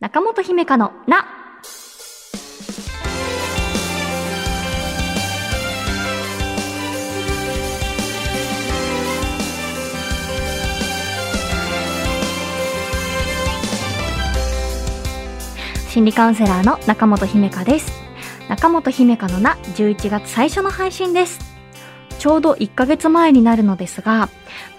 中本姫香のな。心理カウンセラーの中本姫香です。中本姫香のな11月最初の配信です。ちょうど1ヶ月前になるのですが、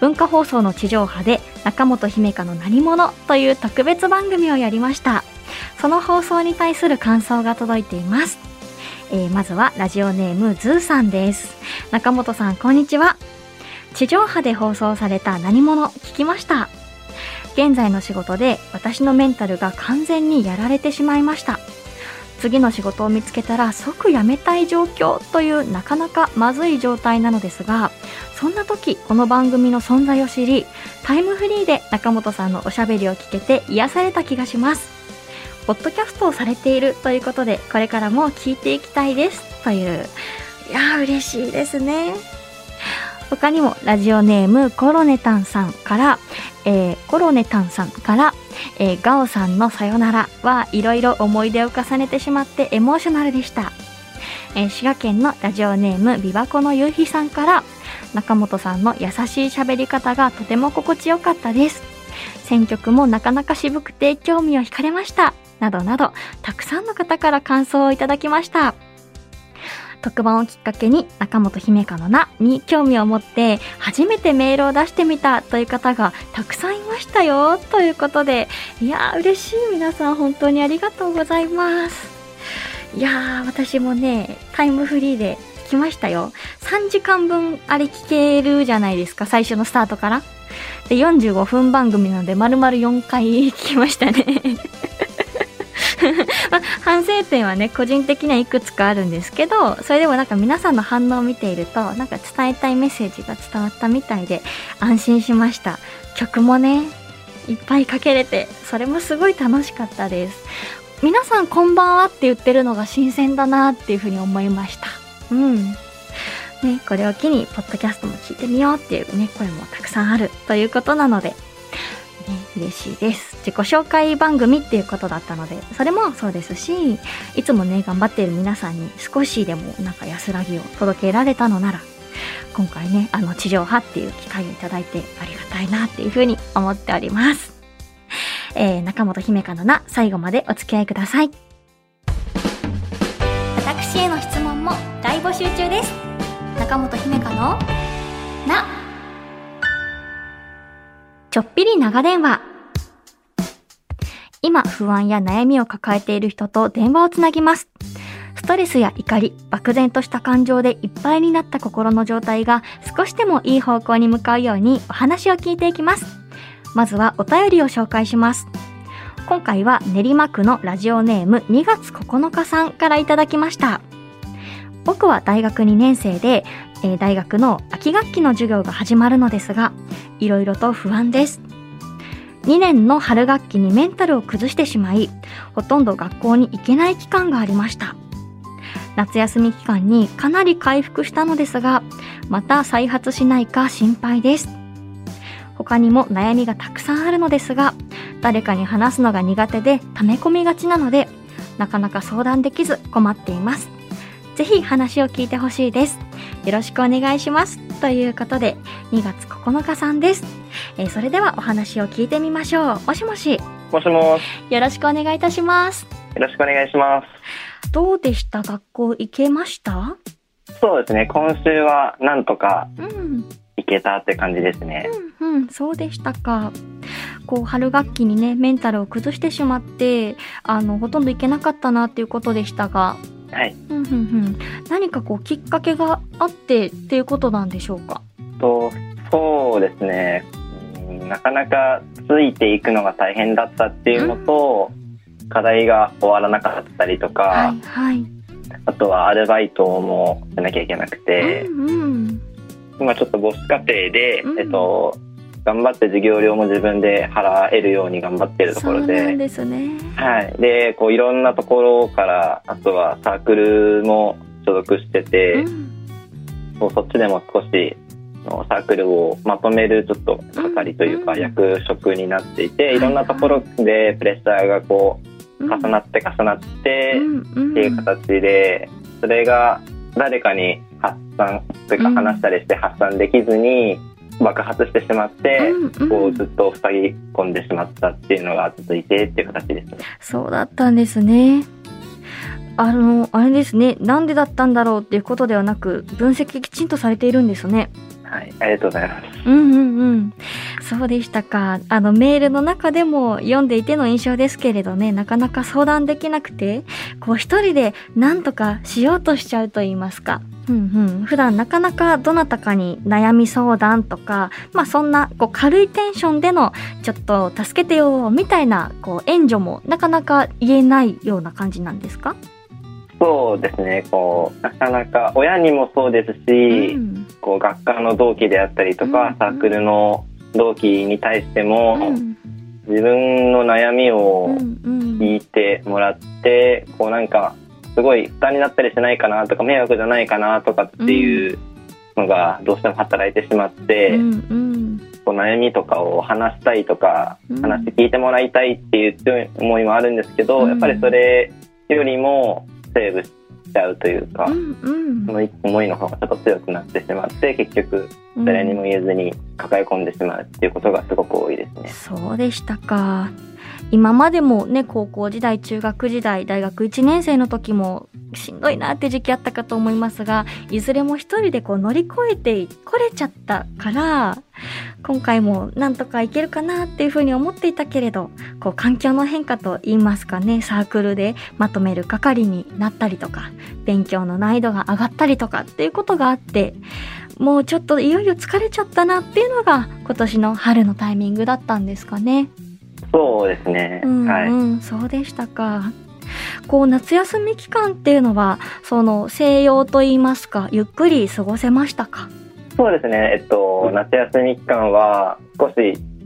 文化放送の地上波で中本姫香の何者という特別番組をやりました。その放送に対する感想が届いています。えーまずはラジオネームズーさんです。中本さん、こんにちは。地上波で放送された何者聞きました。現在の仕事で私のメンタルが完全にやられてしまいました。次の仕事を見つけたら即辞めたい状況というなかなかまずい状態なのですが、そんな時この番組の存在を知り、タイムフリーで中本さんのおしゃべりを聞けて癒された気がします。ポッドキャストをされているということで、これからも聞いていきたいです。という。いやー、嬉しいですね。他にも、ラジオネームコロネタンさんから、えー、コロネタンさんから、えー、ガオさんのさよならはいろいろ思い出を重ねてしまってエモーショナルでした。えー滋賀県のラジオネームビバコの夕日さんから、中本さんの優しい喋り方がとても心地よかったです。選曲もなかなか渋くて興味を惹かれました。などなど、たくさんの方から感想をいただきました。特番をきっかけに中本姫香の名に興味を持って初めてメールを出してみたという方がたくさんいましたよということでいやー嬉しい皆さん本当にありがとうございます。いやー私もねタイムフリーで聞きましたよ。3時間分あれ聞けるじゃないですか最初のスタートから。で45分番組なので丸々4回聞きましたね、反省点はね個人的にはいくつかあるんですけどそれでもなんか皆さんの反応を見ているとなんか伝えたいメッセージが伝わったみたいで安心しました。曲もねいっぱいかけれてそれもすごい楽しかったです。皆さんこんばんはって言ってるのが新鮮だなっていうふうに思いました。うん。ね、これを機にポッドキャストも聞いてみようっていうね声もたくさんあるということなので、嬉しいです。自己紹介番組っていうことだったので、それもそうですし、いつもね、頑張っている皆さんに少しでもなんか安らぎを届けられたのなら、今回ね、あの、地上波っていう機会をいただいてありがたいなっていうふうに思っております。えー、中本姫香のな、最後までお付き合いください。私への質問も大募集中です。中本姫香のちょっぴり長電話。今、不安や悩みを抱えている人と電話をつなぎます。ストレスや怒り、漠然とした感情でいっぱいになった心の状態が少しでもいい方向に向かうようにお話を聞いていきます。まずはお便りを紹介します。今回は練馬区のラジオネーム2月9日さんからいただきました。僕は大学2年生で、えー大学の秋学期の授業が始まるのですが、いろいろと不安です。2年の春学期にメンタルを崩してしまい、ほとんど学校に行けない期間がありました。夏休み期間にかなり回復したのですが、また再発しないか心配です。他にも悩みがたくさんあるのですが、誰かに話すのが苦手で溜め込みがちなので、なかなか相談できず困っています。ぜひ話を聞いてほしいです。よろしくお願いします。ということで、2月9日さんです。えーそれではお話を聞いてみましょう。もしもし、もしもし、よろしくお願いいたします。よろしくお願いしまどうでした？学校行けました？す。そうですね、今週はなんとかうん、行けたって感じですね。うん、うん、そうでしたか。こう、春学期にね、メンタルを崩してしまって、あの、ほとんど行けなかったなっていうことでしたが、はい。うん、うん、うん。何かこう、きっかけがあってっていうことなんでしょうか？と、そうですね、うんなかなかついていくのが大変だったっていうのと、課題が終わらなかったりとか、はい、はい。あとはアルバイトもしなきゃいけなくて、うん、うん。今ちょっと母子家庭で、うんえっと、頑張って授業料も自分で払えるように頑張ってるところで、ね。はい。で、こういろんなところから、あとはサークルも所属してて、うん。そっちでも少しのサークルをまとめるちょっと係というかうん役職になっていて、はい。いろんなところでプレッシャーがこううん。重なって重なってうんうん。っていう形で、それが誰かに発散というかうん。話したりして発散できずに爆発してしまって、うんうんこうずっと塞ぎ込んでしまったっていうのが続いてっていう形ですね。そうだったんですね。あの、あれですね。なんでだったんだろうっていうことではなく、分析きちんとされているんですね。はい、ありがとうございます。うんうんうん。そうでしたか。あの、メールの中でも読んでいての印象ですけれどね、なかなか相談できなくて、こう一人で何とかしようとしちゃうと言いますか。うんうん。普段なかなかどなたかに悩み相談とか、まあそんなこう軽いテンションでのちょっと助けてよみたいなこう援助もなかなか言えないような感じなんですか？そうですね、こう、なかなか親にもそうですし、うん。こう学科の同期であったりとか、うんサークルの同期に対しても、うん。自分の悩みをうんうん。聞いてもらって、こうなんかすごい負担になったりしないかなとか迷惑じゃないかなとかっていうのがどうしても働いてしまって、うんうんこう悩みとかを話したいとか、うん話聞いてもらいたいっていう強い思いもあるんですけど、うんやっぱりそれよりもセーブしちゃうというか、うんうんその思いの方がちょっと強くなってしまって結局誰にも言えずに抱え込んでしまうっていうことがすごく多いですね。そうでしたか。今までもね、高校時代、中学時代、大学1年生の時もしんどいなって時期あったかと思いますが、いずれも一人でこう乗り越えてこれちゃったから、今回もなんとかいけるかなっていうふうに思っていたけれど、こう環境の変化と言いますかね、サークルでまとめる係になったりとか、勉強の難易度が上がったりとかっていうことがあって、もうちょっといよいよ疲れちゃったなっていうのが今年の春のタイミングだったんですかね。そうですね。うんはい。うん、そうでしたか。こう夏休み期間っていうのはその西洋と言いますかゆっくり過ごせましたか？そうですね。えっと、夏休み期間は少し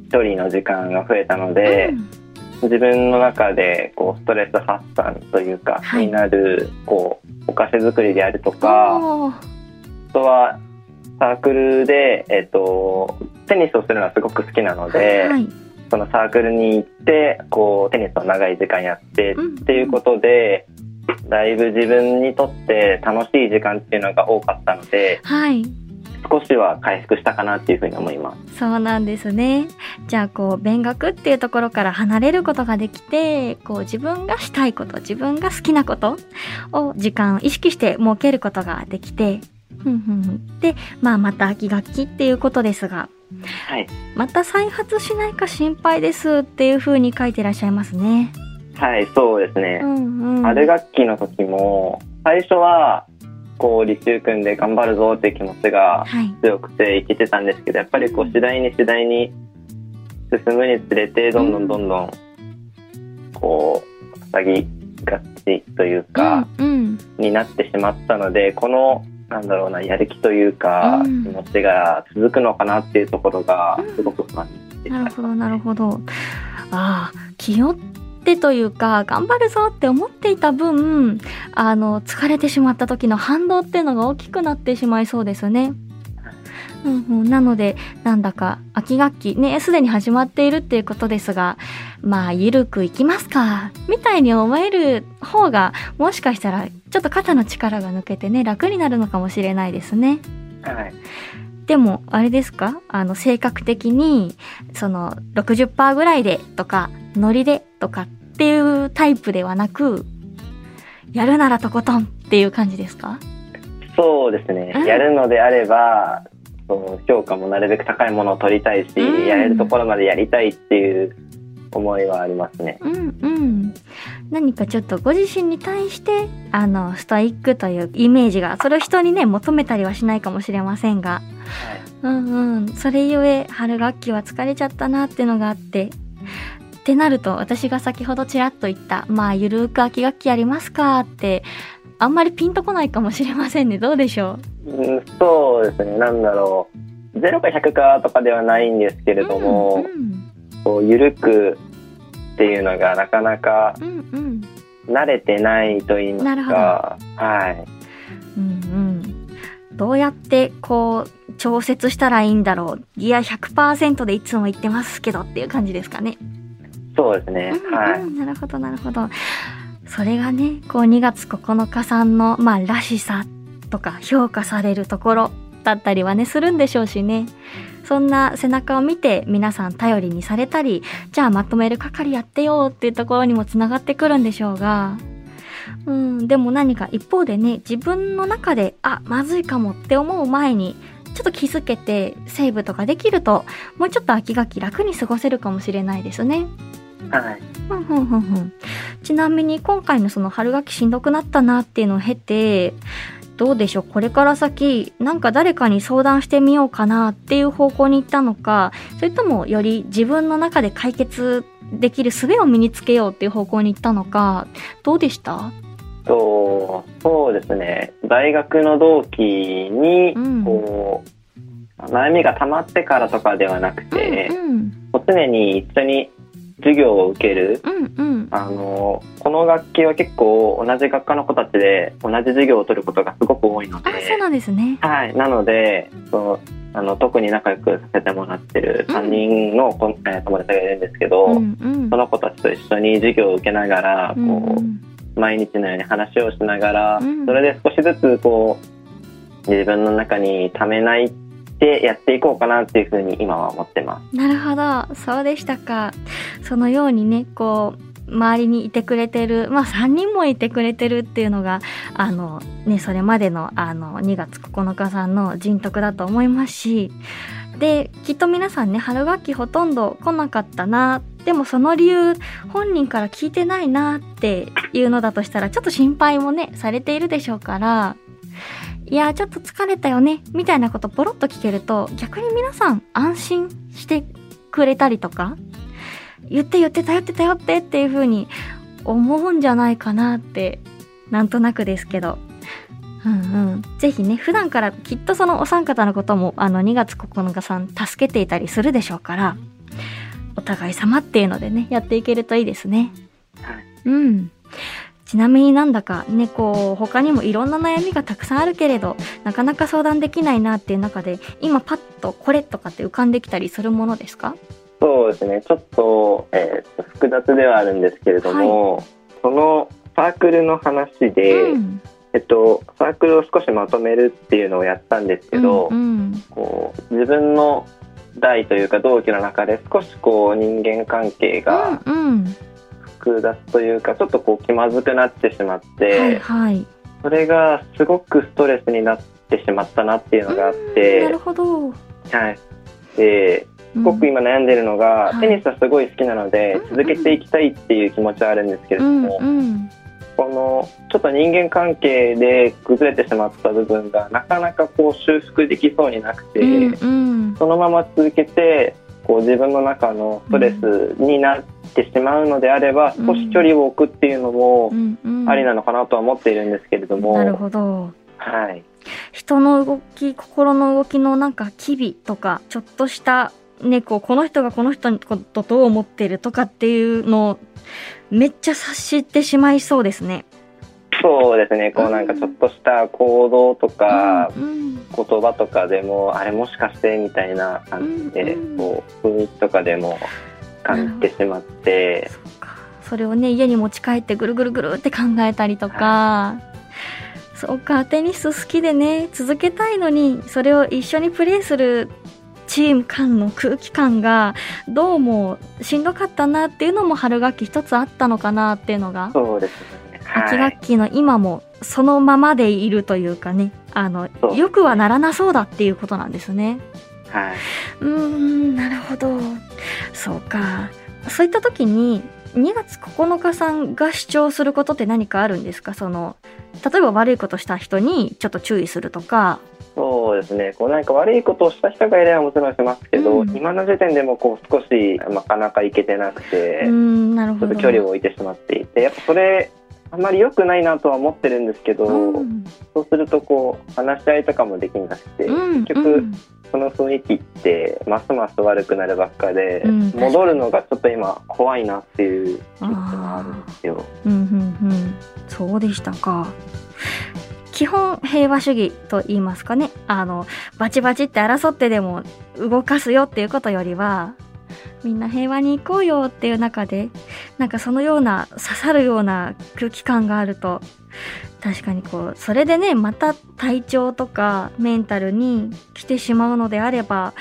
一人の時間が増えたので、うん自分の中でこうストレス発散というか、はいになるこうお菓子作りであるとか、あとはサークルで、えっと、テニスをするのはすごく好きなので、はい。そのサークルに行ってこうテニスを長い時間やってうんっていうことで、だいぶ自分にとって楽しい時間っていうのが多かったのではい。少しは回復したかなっていうふうに思います。そうなんですね。じゃあこう勉学っていうところから離れることができて、こう自分がしたいこと、自分が好きなことを時間を意識して設けることができて、で、まあまた秋学期っていうことですが、はい、また再発しないか心配ですっていう風に書いてらっしゃいますね。はい、そうですね。んうん。春学期の時も最初はこう履修組んで頑張るぞっていう気持ちがはい。強くていけてたんですけどやっぱりこう次第に次第に進むにつれてどんどんどんどんこう塞ぎがちというか、うん、うん。になってしまったのでこのなんだろうなやる気というか、うん気持ちが続くのかなっていうところがすごく不安でした。なるほど、なるほど。ああ、気負ってというか、頑張るぞって思っていた分、あの、疲れてしまった時の反動っていうのが大きくなってしまいそうですね。うんうん、なので、なんだか、秋学期ね、すでに始まっているっていうことですが、まあ、ゆるくいきますか、みたいに思える方が、もしかしたら、ちょっと肩の力が抜けてね、楽になるのかもしれないですね。はい。でも、あれですかあの、性格的に、その、60%ぐらいでとか、ノリでとかっていうタイプではなく、やるならとことんっていう感じですか？そうですね、うん。やるのであればそう評価もなるべく高いものを取りたいし、うんやれるところまでやりたいっていう思いはありますね。うんうん。何かちょっとご自身に対して、あの、ストイックというイメージが、それを人にね、求めたりはしないかもしれませんが、うんうん。それゆえ、春学期は疲れちゃったなっていうのがあって、ってなると、私が先ほどちらっと言った、まあ、ゆるーく秋学期やりますかって、あんまりピンとこないかもしれませんね。どうでしょう？ん、そうですねなんだろう0か100かとかではないんですけうれども、うんこう緩くっていうのがなかなかうん、うんうん。慣れてないと言いますなるほどかはいうんうん。どうやってこう調節したらいいんだろう。ギア100%でいつも言ってますけどっていう感じですかね。そうですね。うんはい。うんなるほどなるほどそれがねこう2月9日さんのまあらしさとか評価されるところだったりはねするんでしょうしねそんな背中を見て皆さん頼りにされたりじゃあまとめる係やってよっていうところにもつながってくるんでしょうがうんでも何か一方でね自分の中であまずいかもって思う前にちょっと気づけてセーブとかできるともうちょっと秋学期楽に過ごせるかもしれないですね。はい。ふんふんふんふん。ちなみに今回のその春学期しんどくなったなっていうのを経てどうでしょう？これから先なんか誰かに相談してみようかなっていう方向に行ったのかそれともより自分の中で解決できる術を身につけようっていう方向に行ったのかどうでした？と、そうですね。大学の同期にうん、こう、悩みが溜まってからとかではなくて、うん。こう常に一緒に授業を受ける。うんうん。あの、この学期は結構同じ学科の子たちで同じ授業を取ることがすごく多いので、あそうなんですね。はい。なので、その、あの、特に仲良くさせてもらってる3人のこ、えー友達がいるんですけど、うんうん。その子たちと一緒に授業を受けながら、こう、うん。毎日のように話をしながら、うん。それで少しずつこう自分の中にためないってやっていこうかなっていうふうに今は思ってます。なるほど。そうでしたか。そのようにねこう周りにいてくれてるまあ3人もいてくれてるっていうのがあのねそれまでのあの2月9日さんの人徳だと思いますしできっと皆さんね春学期ほとんど来なかったなでもその理由本人から聞いてないなっていうのだとしたらちょっと心配もねされているでしょうからいやちょっと疲れたよねみたいなことポロッと聞けると逆に皆さん安心してくれたりとか言って言って頼って頼ってっていう風に思うんじゃないかなってなんとなくですけど。うんうん、ぜひね普段からきっとそのお三方のこともあの2月9日さん助けていたりするでしょうからお互い様っていうのでねやっていけるといいですね。はいうんちなみになんだかねこう他にもいろんな悩みがたくさんあるけれどなかなか相談できないなっていう中で今パッとこれとかって浮かんできたりするものですか？そうですね。ちょっと,、えーと複雑ではあるんですけれども、そのサークルの話で、うん。えっと、サークルを少しまとめるっていうのをやったんですけど、うんうん。こう自分の代というか同期の中で少しこう人間関係がうんうん複雑というかちょっとこう気まずくなってしまって、はいはい。それがすごくストレスになってしまったなっていうのがあっうんなてる、ほど。はい。で、すごく今悩んでるのが、はい。テニスはすごい好きなので、うん。続けていきたいっていう気持ちはあるんですけれども、うんうん。このちょっと人間関係で崩れてしまった部分がなかなかこう修復できそうになくて、うんうん。そのまま続けてこう自分の中のストレスになってしまうのであれば、うん。少し距離を置くっていうのもありなのかなとは思っているんですけれども、なるほど。はい、人の動き心の動きのなんか機微とかちょっとしたねこうこの人がこの人のことどう思ってるとかっていうのをめっちゃ察してしまいそうですね。そうですね。こうなんかちょっとした行動とかうん言葉とかでも、あれもしかしてみたいな感じで、うん。こう雰囲気とかでも感じてしまって、そうか。それをね家に持ち帰ってぐるぐるぐるって考えたりとか、そうかテニス好きでね続けたいのにそれを一緒にプレーするチーム間の空気感がどうもしんどかったなっていうのも春学期一つあったのかなっていうのがそうですね。秋はい。学期の今もそのままでいるというかね。あのよくはならなそうだっていうことなんですね。はい。うーんなるほど。そうか。そういった時に2月9日さんが主張することって何かあるんですか？その例えば悪いことした人にちょっと注意するとか。そうですね。こうなんか悪いことをした人がいればもちろんしますけど、うん。今の時点でもこう少しなかなかいけてなくて、うーんなるほど。ちょっと距離を置いてしまっていて、やっぱそれあんまり良くないなとは思ってるんですけど、うん。そうするとこう話し合いとかもできなくて、うん結局、うんその雰囲気ってますます悪くなるばっかで、うん戻るのがちょっと今怖いなっていう気持ちもあるんですよ。うんうんうん。そうでしたか。基本平和主義と言いますかね。あのバチバチって争ってでも動かすよっていうことよりはみんな平和に行こうよっていう中で、なんかそのような刺さるような空気感があると、確かにこう、それでね、また体調とかメンタルに来てしまうのであれば、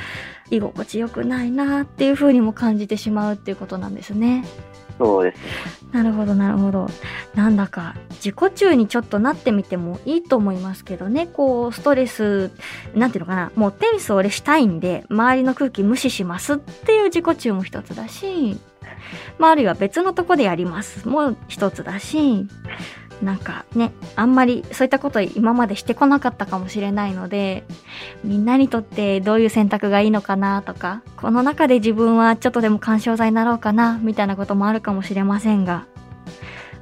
居心地良くないなっていう風にも感じてしまうっていうことなんですね。そうですね。なるほど、なるほど。なんだか、自己中にちょっとなってみてもいいと思いますけどね。こう、ストレス、なんていうのかな。もうテニス俺したいんで、周りの空気無視しますっていう自己中も一つだし、まあ、あるいは別のとこでやりますもう一つだし、なんかね、あんまりそういったこと今までしてこなかったかもしれないので、みんなにとってどういう選択がいいのかなとか、この中で自分はちょっとでも干渉剤になろうかな、みたいなこともあるかもしれませんが、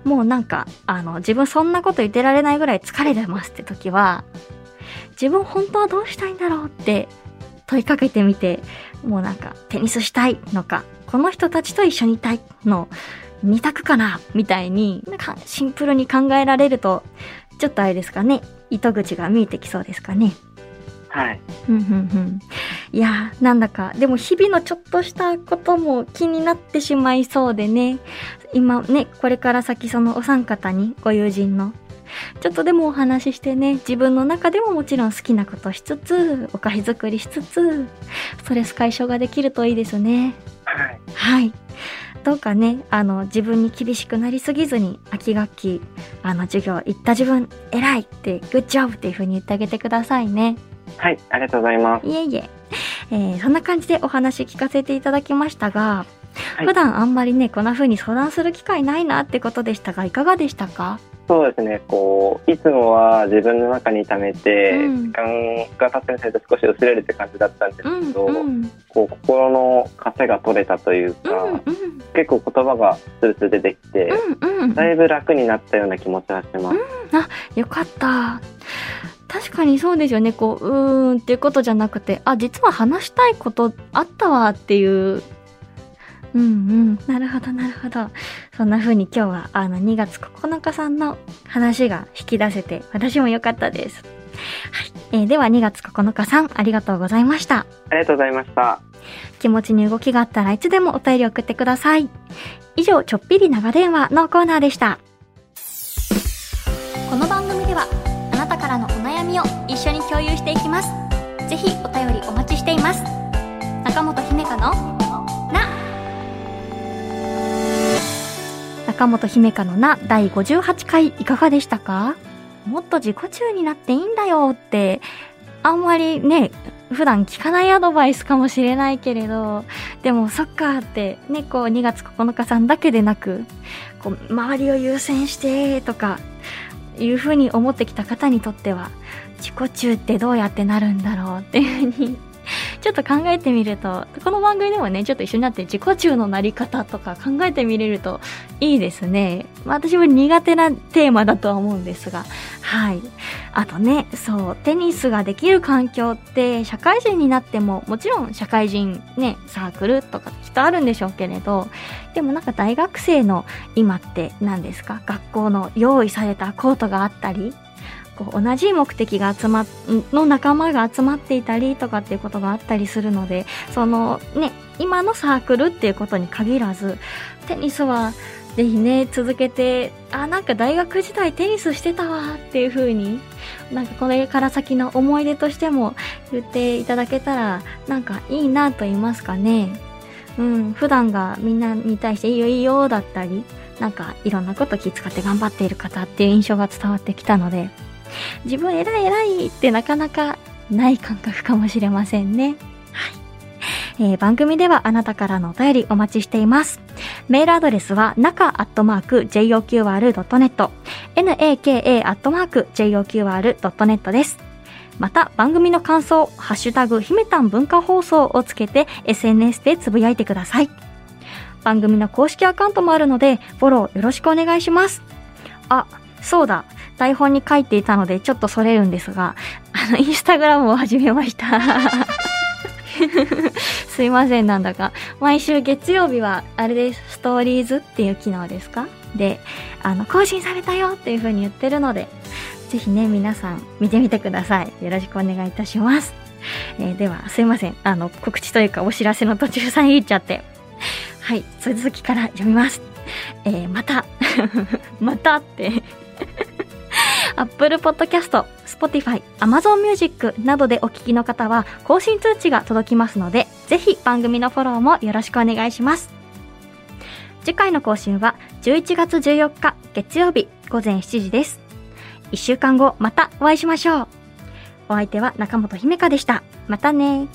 もうなんか、あの、自分そんなこと言ってられないぐらい疲れてますって時は、自分本当はどうしたいんだろうって問いかけてみて、もうなんかテニスしたいのか、この人たちと一緒にいたいの二択かな？みたいに、なんかシンプルに考えられると、ちょっとあれですかね、糸口が見えてきそうですかね？はい。うんうんうん。いやー、なんだか、でも日々のちょっとしたことも気になってしまいそうでね、今ね、これから先そのお三方に、ご友人の、ちょっとでもお話ししてね、自分の中でももちろん好きなことしつつ、お菓子作りしつつ、ストレス解消ができるといいですね。はい。はい。どうかね、あの、自分に厳しくなりすぎずに、秋学期、あの、授業行った自分、偉いって、グッジョブっていう風に言ってあげてくださいね。はい。ありがとうございます。いえいえ。えーそんな感じでお話聞かせていただきましたが、はい普段あんまりね、こんな風に相談する機会ないなってことでしたが、いかがでしたか？そうですね。こう、いつもは自分の中に溜めて、うん時間が経ってみると少し薄れるって感じだったんですうん、けど、うん、うん、こう、心の枷が取れたというか、うん、結構言葉がスースー出てきて、うん、うん。だいぶ楽になったような気持ちはします。よかった。確かにそうですよね。こう、うーんっていうことじゃなくて、あ、実は話したいことあったわっていう。うんうん。なるほど、なるほど。そんな風に今日は、あの、2月9日さんの話が引き出せて、私も良かったです。はい。えーでは2月9日さん、ありがとうございました。ありがとうございました。気持ちに動きがあったらいつでもお便り送ってください。以上、ちょっぴり長電話のコーナーでした。この番組では、あなたからのお悩みを一緒に共有していきます。ぜひお便りお待ちしています。中本姫香の、中本姫香のな第58回いかがでしたか？もっと自己中になっていいんだよって、あんまりね、普段聞かないアドバイスかもしれないけれど、でもそっかって、ね、こう2月9日さんだけでなく、こう周りを優先してとか、いうふうに思ってきた方にとっては、自己中ってどうやってなるんだろうっていうふうに、ちょっと考えてみると、この番組でもね、ちょっと一緒になって自己中のなり方とか考えてみれるといいですね。まあ私も苦手なテーマだとは思うんですが、はい。あとね、そう、テニスができる環境って、社会人になっても、もちろん社会人ね、サークルとかきっとあるんでしょうけれど、でもなんか大学生の今って何ですか？学校の用意されたコートがあったり、こう同じ目的が集ま、の仲間が集まっていたりとかっていうことがあったりするので、そのね、今のサークルっていうことに限らず、テニスはぜひね、続けて、あ、なんか大学時代テニスしてたわっていう風に、なんかこれから先の思い出としても言っていただけたら、なんかいいなと言いますかね。うん、普段がみんなに対していいよいいよだったり、なんかいろんなこと気遣って頑張っている方っていう印象が伝わってきたので、自分偉い偉いってなかなかない感覚かもしれませんね。はい。えー番組ではあなたからのお便りお待ちしています。メールアドレスは、中アットマーク JOQR.net、naka アットマーク JOQR.net です。また、番組の感想、ハッシュタグ、ひめたん文化放送をつけて SNS でつぶやいてください。番組の公式アカウントもあるので、フォローよろしくお願いします。あ、そうだ。台本に書いていたので、ちょっとそれるんですが、あの、インスタグラムを始めました。すいません、なんだか。毎週月曜日は、あれです、ストーリーズっていう機能ですか？で、あの、更新されたよっていう風に言ってるので、ぜひね、皆さん見てみてください。よろしくお願いいたします。えーでは、すいません。あの、告知というかお知らせの途中さん言っちゃって。はい、続きから読みます。えー、また、またって、Apple Podcast、Spotify、Amazon Music などでお聞きの方は更新通知が届きますので、ぜひ番組のフォローもよろしくお願いします。次回の更新は11月14日月曜日午前7時です。1週間後またお会いしましょう。お相手は中本姫香でした。またね